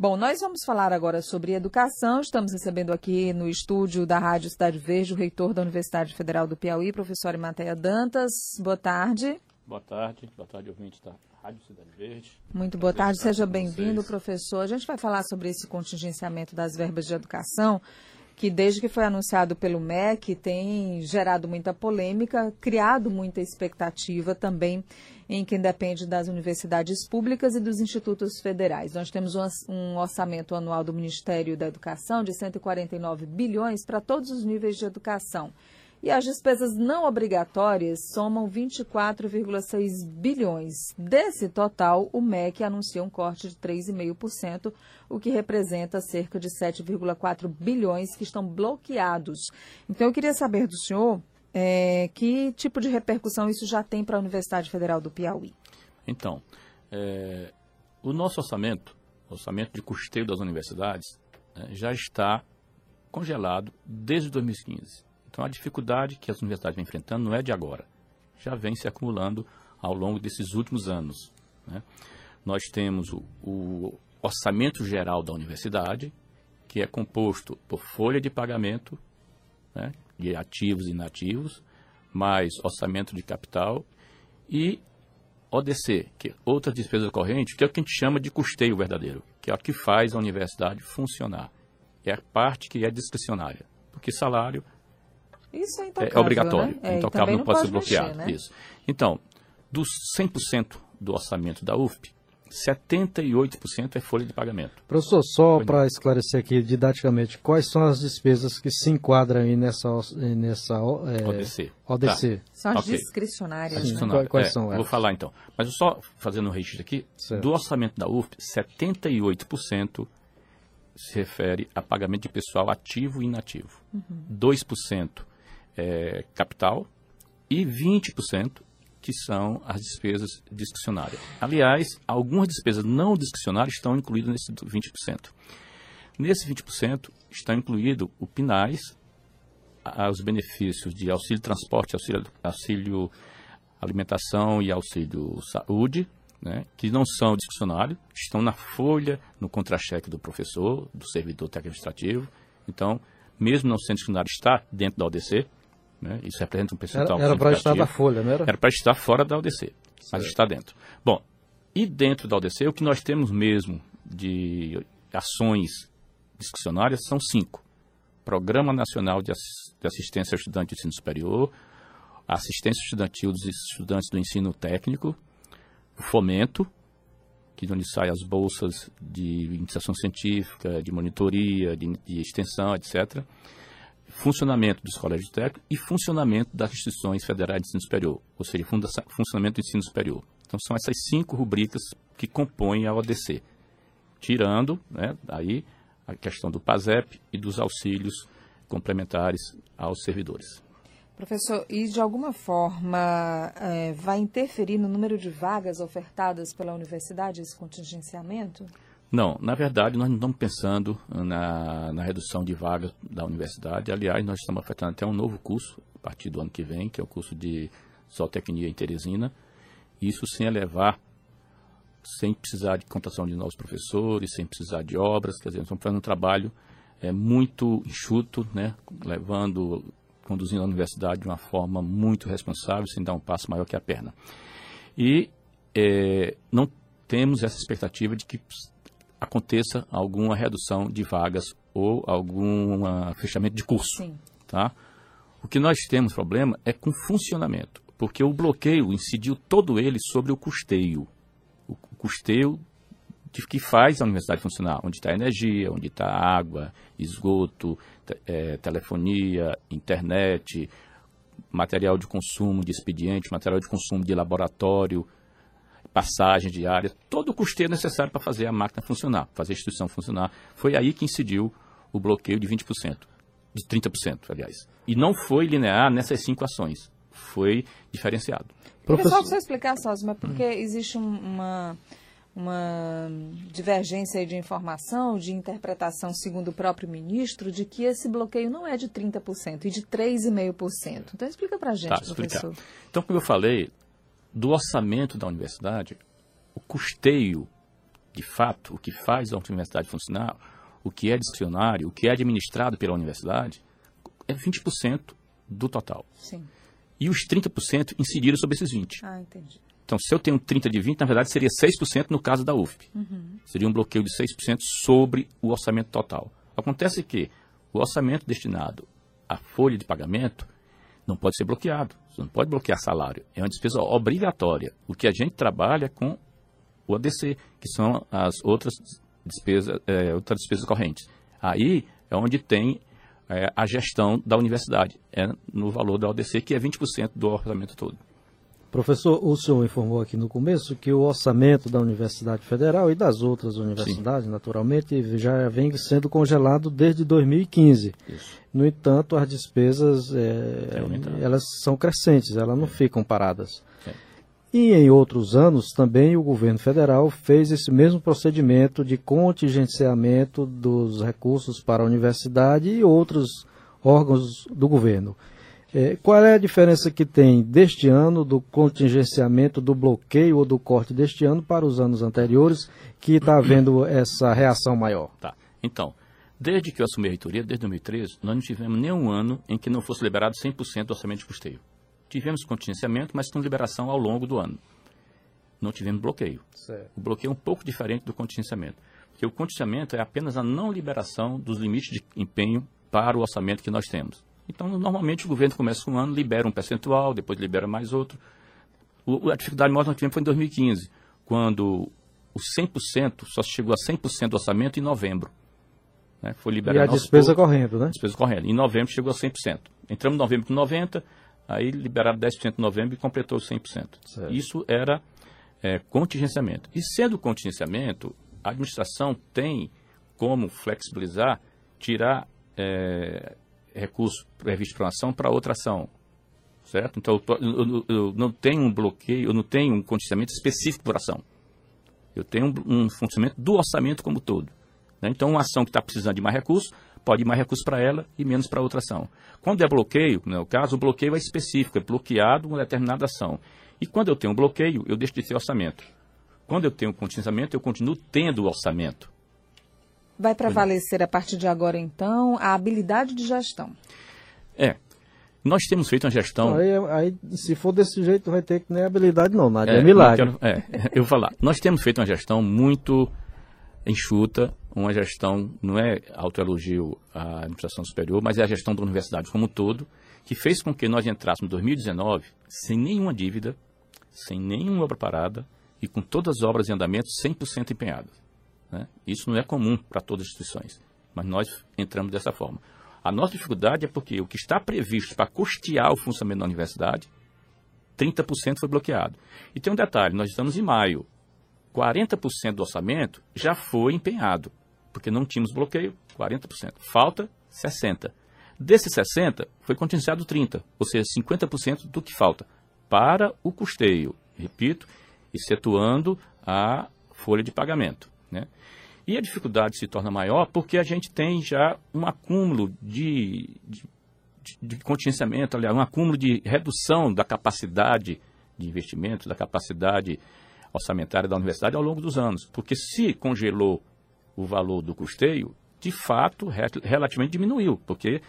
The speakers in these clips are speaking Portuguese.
Bom, nós vamos falar agora sobre educação. Estamos recebendo aqui no estúdio da Rádio Cidade Verde o reitor da Universidade Federal do Piauí, professor Imateia Dantas. Boa tarde. Boa tarde, boa tarde, ouvinte da Rádio Cidade Verde. Muito boa tarde, seja bem-vindo, professor. A gente vai falar sobre esse contingenciamento das verbas de educação que desde que foi anunciado pelo MEC tem gerado muita polêmica, criado muita expectativa também em quem depende das universidades públicas e dos institutos federais. Nós temos um orçamento anual do Ministério da Educação de 149 bilhões para todos os níveis de educação. E as despesas não obrigatórias somam 24,6 bilhões. Desse total, o MEC anuncia um corte de 3,5%, o que representa cerca de 7,4 bilhões que estão bloqueados. Então, eu queria saber do senhor é, que tipo de repercussão isso já tem para a Universidade Federal do Piauí. Então, é, o nosso orçamento, orçamento de custeio das universidades, é, já está congelado desde 2015. Então, a dificuldade que as universidades vêm enfrentando não é de agora, já vem se acumulando ao longo desses últimos anos. Né? Nós temos o, o orçamento geral da universidade, que é composto por folha de pagamento, né, de ativos e inativos, mais orçamento de capital e ODC, que é outra despesa corrente, que é o que a gente chama de custeio verdadeiro, que é o que faz a universidade funcionar. É a parte que é discricionária, porque salário isso é, intocável, é obrigatório. Né? É, intocável não, pode ser bloqueado. Mexer, né? Isso. Então, dos 100% do orçamento da UFP, 78% é folha de pagamento. Professor, só para esclarecer aqui didaticamente, quais são as despesas que se enquadram aí nessa, nessa é, ODC? ODC. Tá. São as okay. discricionárias. Sim, né? Quais é, são elas? Vou falar então. Mas só fazendo um registro aqui, certo. do orçamento da UFP, 78% se refere a pagamento de pessoal ativo e inativo. Uhum. 2% é, capital e 20% que são as despesas discricionárias. Aliás, algumas despesas não discricionárias estão incluídas nesse 20%. Nesse 20% está incluído o PINAIS, os benefícios de auxílio transporte, auxílio, auxílio alimentação e auxílio saúde, né, que não são discricionários, estão na folha, no contra-cheque do professor, do servidor técnico administrativo. Então, mesmo não sendo discricionário, está dentro da ODC. Né? Isso representa um percentual Era, era para estar da folha, não era? Era para estar fora da ODC, certo. mas está dentro. Bom, e dentro da ODC, o que nós temos mesmo de ações discricionárias são cinco. Programa Nacional de Assistência ao Estudante de Ensino Superior, Assistência Estudantil dos Estudantes do Ensino Técnico, o Fomento, que é onde saem as bolsas de iniciação científica, de monitoria, de, de extensão, etc funcionamento dos colégios técnicos e funcionamento das instituições federais de ensino superior, ou seja, funcionamento do ensino superior. Então são essas cinco rubricas que compõem a ODC, tirando né, aí a questão do PASEP e dos auxílios complementares aos servidores. Professor, e de alguma forma é, vai interferir no número de vagas ofertadas pela universidade esse contingenciamento? Não, na verdade, nós não estamos pensando na, na redução de vagas da universidade. Aliás, nós estamos afetando até um novo curso, a partir do ano que vem, que é o curso de zootecnia em Teresina. Isso sem elevar, sem precisar de contratação de novos professores, sem precisar de obras. Quer dizer, estamos fazendo um trabalho é, muito enxuto, né, levando, conduzindo a universidade de uma forma muito responsável, sem dar um passo maior que a perna. E é, não temos essa expectativa de que aconteça alguma redução de vagas ou algum fechamento de curso. Sim. Tá? O que nós temos problema é com funcionamento, porque o bloqueio incidiu todo ele sobre o custeio. O custeio de que faz a universidade funcionar, onde está energia, onde está água, esgoto, é, telefonia, internet, material de consumo de expediente, material de consumo de laboratório, passagem diária, todo o custeio necessário para fazer a máquina funcionar, fazer a instituição funcionar. Foi aí que incidiu o bloqueio de 20%, de 30%, aliás. E não foi linear nessas cinco ações, foi diferenciado. Professor, só você explicar, Sósima, porque hum. existe uma, uma divergência de informação, de interpretação, segundo o próprio ministro, de que esse bloqueio não é de 30% e de 3,5%. Então explica para a gente, tá, professor. Explicar. Então, como eu falei, do orçamento da universidade, o custeio de fato, o que faz a universidade funcionar, o que é discricionário, o que é administrado pela universidade, é 20% do total. Sim. E os 30% incidiram sobre esses 20%. Ah, entendi. Então, se eu tenho 30 de 20, na verdade seria 6% no caso da UFP. Uhum. Seria um bloqueio de 6% sobre o orçamento total. Acontece que o orçamento destinado à folha de pagamento não pode ser bloqueado. Você não pode bloquear salário. É uma despesa obrigatória. O que a gente trabalha com o ADC, que são as outras despesas, é, outras despesas correntes. Aí é onde tem é, a gestão da universidade, é no valor da ODC, que é 20% do orçamento todo. Professor, o senhor informou aqui no começo que o orçamento da Universidade Federal e das outras universidades, Sim. naturalmente, já vem sendo congelado desde 2015. Isso. No entanto, as despesas é, elas são crescentes, elas não ficam paradas. É. E em outros anos também o governo federal fez esse mesmo procedimento de contingenciamento dos recursos para a universidade e outros órgãos do governo. É, qual é a diferença que tem deste ano do contingenciamento, do bloqueio ou do corte deste ano para os anos anteriores, que está havendo essa reação maior? Tá. Então, desde que eu assumi a reitoria, desde 2013, nós não tivemos nenhum ano em que não fosse liberado 100% do orçamento de custeio. Tivemos contingenciamento, mas com liberação ao longo do ano. Não tivemos bloqueio. Certo. O bloqueio é um pouco diferente do contingenciamento. Porque o contingenciamento é apenas a não liberação dos limites de empenho para o orçamento que nós temos. Então, normalmente, o governo começa um ano, libera um percentual, depois libera mais outro. O, a dificuldade maior que nós tivemos foi em 2015, quando o 100% só chegou a 100% do orçamento em novembro. Né? Foi liberado. E a despesa poucos, correndo, né? Despesa correndo. Em novembro chegou a 100%. Entramos em novembro com 90%, aí liberaram 10% em novembro e completou os 100%. Certo. Isso era é, contingenciamento. E sendo contingenciamento, a administração tem como flexibilizar, tirar é, recurso previsto para uma ação para outra ação. Certo? Então, eu, eu, eu, não tenho um bloqueio, eu não tenho um contingenciamento específico por ação. Eu tenho um, um funcionamento do orçamento como todo. Né? Então, uma ação que está precisando de mais recursos, pode ir mais recursos para ela e menos para outra ação. Quando é bloqueio, no caso, o bloqueio é específico, é bloqueado uma determinada ação. E quando eu tenho um bloqueio, eu deixo de ter orçamento. Quando eu tenho contingenciamento, eu continuo tendo orçamento. Vai prevalecer a partir de agora, então, a habilidade de gestão. É. Nós temos feito uma gestão. Aí, aí se for desse jeito, vai ter que nem habilidade, não, nada. É, é milagre. Eu quero, é, eu vou falar. Nós temos feito uma gestão muito enxuta, uma gestão, não é autoelogio à administração superior, mas é a gestão da universidade como um todo, que fez com que nós entrássemos em 2019 sem nenhuma dívida, sem nenhuma obra parada e com todas as obras em andamento 100% empenhadas. Né? Isso não é comum para todas as instituições, mas nós entramos dessa forma. A nossa dificuldade é porque o que está previsto para custear o funcionamento da universidade, 30% foi bloqueado. E tem um detalhe, nós estamos em maio. 40% do orçamento já foi empenhado, porque não tínhamos bloqueio, 40%. Falta 60%. Desses 60%, foi contingenciado 30%, ou seja, 50% do que falta para o custeio. Repito, excetuando a folha de pagamento. Né? E a dificuldade se torna maior porque a gente tem já um acúmulo de, de, de contingenciamento, aliás, um acúmulo de redução da capacidade de investimento, da capacidade orçamentária da universidade ao longo dos anos. Porque se congelou o valor do custeio, de fato, relativamente diminuiu, porque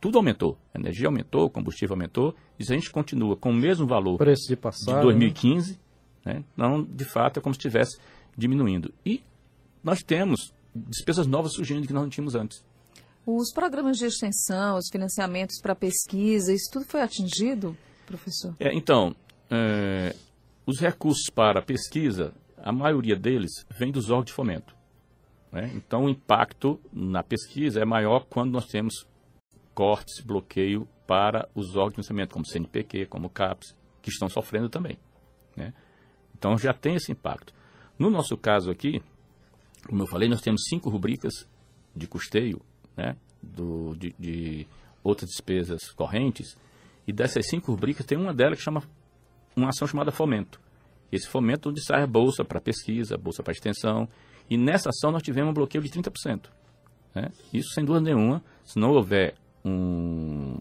tudo aumentou. A energia aumentou, o combustível aumentou, e se a gente continua com o mesmo valor Preço de, passado, de 2015, né? né, então, de fato, é como se estivesse diminuindo. E nós temos despesas novas surgindo que nós não tínhamos antes. Os programas de extensão, os financiamentos para pesquisa, isso tudo foi atingido, professor? É, então, é, os recursos para pesquisa, a maioria deles vem dos órgãos de fomento. Né? Então, o impacto na pesquisa é maior quando nós temos cortes, bloqueio para os órgãos de financiamento, como CNPq, como CAPES, que estão sofrendo também. Né? Então, já tem esse impacto. No nosso caso aqui, como eu falei, nós temos cinco rubricas de custeio, né, do, de, de outras despesas correntes, e dessas cinco rubricas tem uma delas que chama uma ação chamada fomento. Esse fomento onde sai a bolsa para pesquisa, bolsa para extensão, e nessa ação nós tivemos um bloqueio de 30%. Né? Isso sem dúvida nenhuma, se não houver um,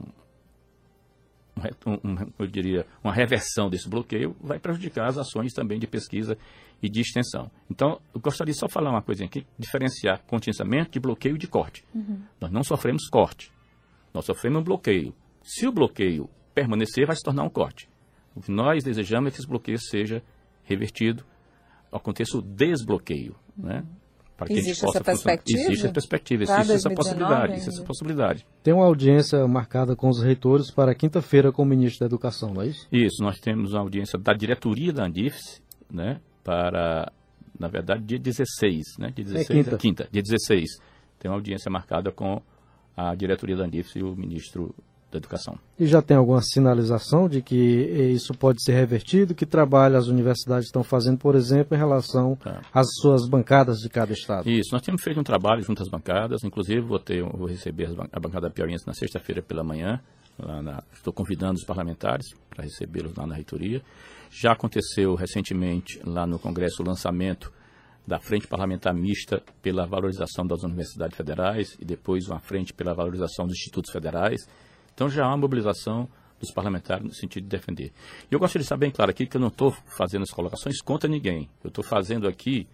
um, eu diria, uma reversão desse bloqueio, vai prejudicar as ações também de pesquisa e de extensão. Então, eu gostaria só de falar uma coisa aqui, diferenciar contingenciamento de bloqueio e de corte. Uhum. Nós não sofremos corte, nós sofremos um bloqueio. Se o bloqueio permanecer, vai se tornar um corte. O que nós desejamos é que esse bloqueio seja revertido, aconteça o desbloqueio, né? Para que existe essa perspectiva? Existe essa perspectiva, existe essa possibilidade, existe essa possibilidade. Tem uma audiência marcada com os reitores para quinta-feira com o ministro da Educação, não é isso? Isso, nós temos uma audiência da diretoria da Andifes, né, para, na verdade, dia 16, né, dia 16, é quinta. quinta, dia 16. Tem uma audiência marcada com a diretoria da Andifes e o ministro da educação. E já tem alguma sinalização de que isso pode ser revertido? Que trabalho as universidades estão fazendo, por exemplo, em relação tá. às suas bancadas de cada estado? Isso, nós temos feito um trabalho junto às bancadas, inclusive vou, ter, vou receber a bancada piauiense na sexta-feira pela manhã. Na, estou convidando os parlamentares para recebê-los lá na reitoria. Já aconteceu recentemente lá no Congresso o lançamento da Frente Parlamentar Mista pela valorização das universidades federais e depois uma frente pela valorização dos institutos federais. Então já há uma mobilização dos parlamentares no sentido de defender. E eu gostaria de deixar bem claro aqui que eu não estou fazendo as colocações contra ninguém. Eu estou fazendo aqui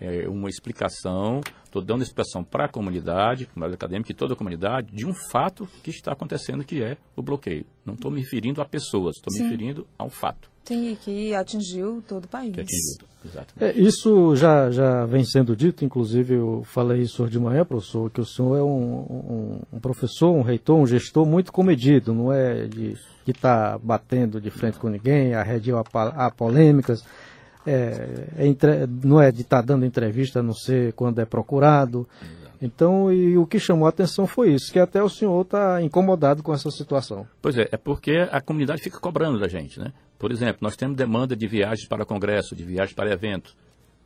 é, uma explicação, estou dando explicação para a comunidade, comunidade acadêmica e toda a comunidade, de um fato que está acontecendo, que é o bloqueio. Não estou me referindo a pessoas, estou me referindo a um fato. Sim, que atingiu todo o país. Que atingiu, exatamente. É, isso já, já vem sendo dito, inclusive eu falei isso hoje de manhã, professor, que o senhor é um, um, um professor, um reitor, um gestor muito comedido, não é de estar tá batendo de frente com ninguém, arredio a, a polêmicas, é, é entre, não é de estar tá dando entrevista, a não ser quando é procurado. Então, e o que chamou a atenção foi isso, que até o senhor está incomodado com essa situação. Pois é, é porque a comunidade fica cobrando da gente, né? Por exemplo, nós temos demanda de viagens para congresso, de viagens para eventos.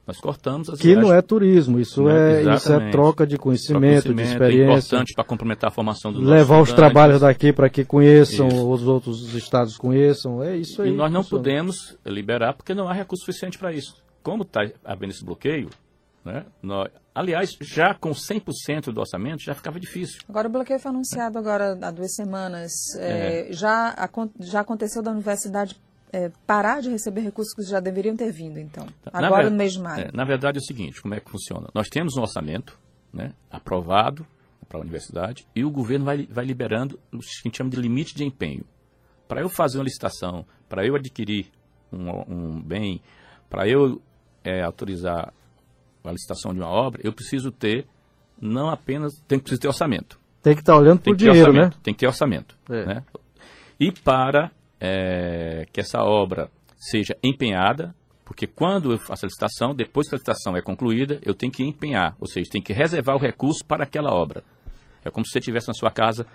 Nós cortamos as que viagens. não é turismo, isso, é, é isso é troca de conhecimento, conhecimento de experiência. É importante para complementar a formação do Levar os trabalhos daqui para que conheçam, isso. os outros estados conheçam, é isso aí. E nós não podemos liberar porque não há recurso suficiente para isso. Como está havendo esse bloqueio, né, nós, aliás, já com 100% do orçamento já ficava difícil. Agora o bloqueio foi anunciado agora há duas semanas. É, é. Já, já aconteceu da universidade é, parar de receber recursos que já deveriam ter vindo, então, agora no mês de maio? É, na verdade é o seguinte, como é que funciona? Nós temos um orçamento né, aprovado para a universidade e o governo vai, vai liberando o que a gente chama de limite de empenho. Para eu fazer uma licitação, para eu adquirir um, um bem, para eu é, autorizar a licitação de uma obra, eu preciso ter não apenas, tem que ter orçamento. Tem que estar tá olhando para o dinheiro, né? Tem que ter orçamento. É. Né? E para é, que essa obra seja empenhada, porque quando eu faço a licitação, depois que a licitação é concluída, eu tenho que empenhar, ou seja, tem que reservar o recurso para aquela obra. É como se você tivesse na sua casa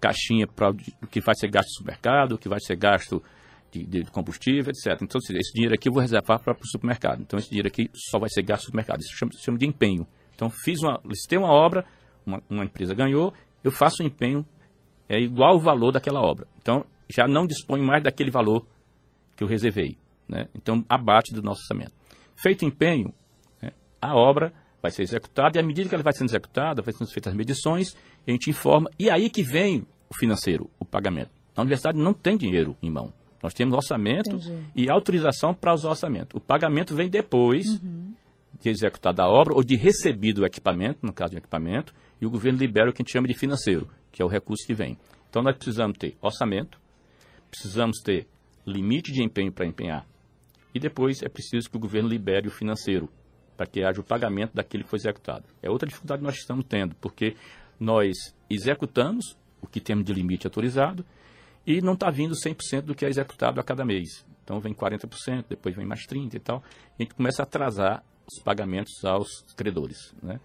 caixinha para o que vai ser gasto no supermercado, o que vai ser gasto de, de, combustível, etc. Então, esse dinheiro aqui eu vou reservar para o supermercado. Então, esse dinheiro aqui só vai ser gasto no supermercado. Isso chama, chama de empenho. Então, fiz uma, licitei uma obra, uma, uma empresa ganhou, eu faço um empenho, é igual o valor daquela obra. Então, já não dispõe mais daquele valor que eu reservei. Né? Então, abate do nosso orçamento. Feito empenho, né, a obra vai ser executada e à medida que ela vai sendo executada, vai sendo feitas as medições, a gente informa. E aí que vem o financeiro, o pagamento. A universidade não tem dinheiro em mão. Nós temos orçamento Entendi. e autorização para usar o orçamento. O pagamento vem depois uhum. de executada a obra ou de recebido o equipamento, no caso do equipamento, e o governo libera o que a gente chama de financeiro, que é o recurso que vem. Então nós precisamos ter orçamento, precisamos ter limite de empenho para empenhar. E depois é preciso que o governo libere o financeiro para que haja o pagamento daquele que foi executado. É outra dificuldade que nós estamos tendo, porque nós executamos o que temos de limite autorizado e não está vindo 100% do que é executado a cada mês. Então vem 40%, depois vem mais 30% e tal. E a gente começa a atrasar os pagamentos aos credores. Né?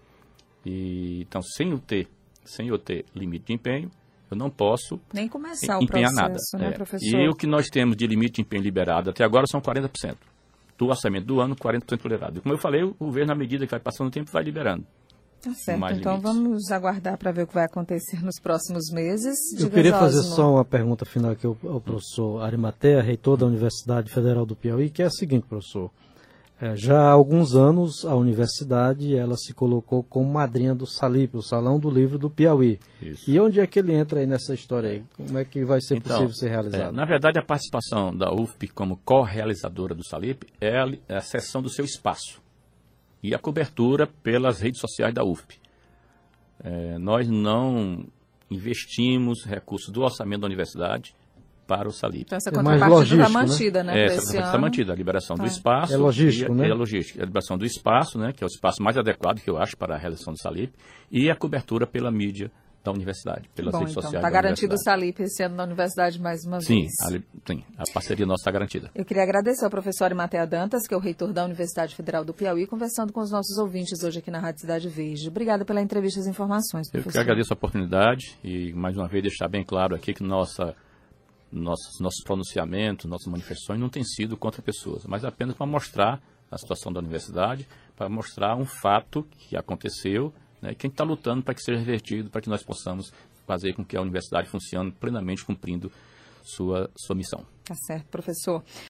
E, então, sem eu, ter, sem eu ter limite de empenho, eu não posso nem começar empenhar o processo, nada. Né, é. professor? E o que nós temos de limite de empenho liberado até agora são 40%. Do orçamento do ano, 40% liberado. E como eu falei, o governo, à medida que vai passando o tempo, vai liberando. Tá certo, então limites. vamos aguardar para ver o que vai acontecer nos próximos meses. Eu queria fazer só uma pergunta final aqui ao, ao professor Arimatea, reitor da Universidade Federal do Piauí, que é a seguinte, professor. É, já há alguns anos, a universidade ela se colocou como madrinha do Salip, o Salão do Livro do Piauí. Isso. E onde é que ele entra aí nessa história aí? Como é que vai ser então, possível ser realizado? É, na verdade, a participação da UFP como co-realizadora do Salip é a, é a sessão do seu espaço e a cobertura pelas redes sociais da UFP. É, nós não investimos recursos do orçamento da universidade para o Salip. Então essa é contrapartida está mantida, né? né? É, essa contrapartida está mantida. A liberação tá. do espaço. É logístico, e, né? É logística. A liberação do espaço, né? Que é o espaço mais adequado que eu acho para a realização do Salip. E a cobertura pela mídia da universidade, pelas Bom, redes então, sociais. Está garantido o Salip esse ano na universidade mais uma sim, vez. A, sim, a parceria nossa está garantida. Eu queria agradecer ao professor Matea Dantas, que é o reitor da Universidade Federal do Piauí, conversando com os nossos ouvintes hoje aqui na Rádio Cidade Verde. Obrigada pela entrevista e as informações, professor. Eu que agradeço a oportunidade e, mais uma vez, deixar bem claro aqui que nossa nossos, nossos pronunciamentos, nossas manifestações não têm sido contra pessoas, mas apenas para mostrar a situação da universidade, para mostrar um fato que aconteceu, né, que está lutando para que seja revertido, para que nós possamos fazer com que a universidade funcione plenamente cumprindo sua, sua missão. Tá certo, professor.